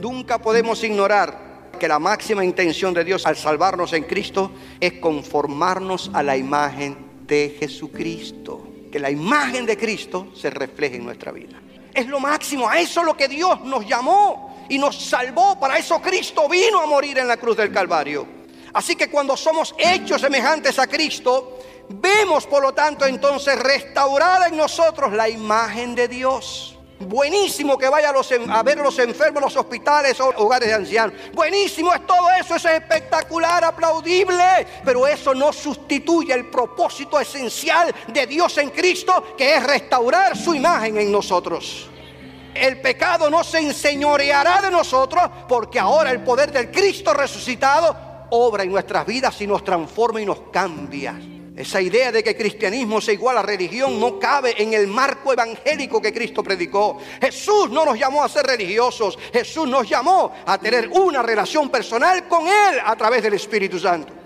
Nunca podemos ignorar que la máxima intención de Dios al salvarnos en Cristo es conformarnos a la imagen de Jesucristo. Que la imagen de Cristo se refleje en nuestra vida. Es lo máximo, a eso es lo que Dios nos llamó y nos salvó. Para eso Cristo vino a morir en la cruz del Calvario. Así que cuando somos hechos semejantes a Cristo, vemos por lo tanto entonces restaurada en nosotros la imagen de Dios. Buenísimo que vaya a, ver a los enfermos en los hospitales o hogares de ancianos. Buenísimo es todo eso es espectacular, aplaudible. Pero eso no sustituye el propósito esencial de Dios en Cristo, que es restaurar su imagen en nosotros. El pecado no se enseñoreará de nosotros porque ahora el poder del Cristo resucitado obra en nuestras vidas y nos transforma y nos cambia. Esa idea de que cristianismo sea igual a religión no cabe en el marco evangélico que Cristo predicó. Jesús no nos llamó a ser religiosos, Jesús nos llamó a tener una relación personal con Él a través del Espíritu Santo.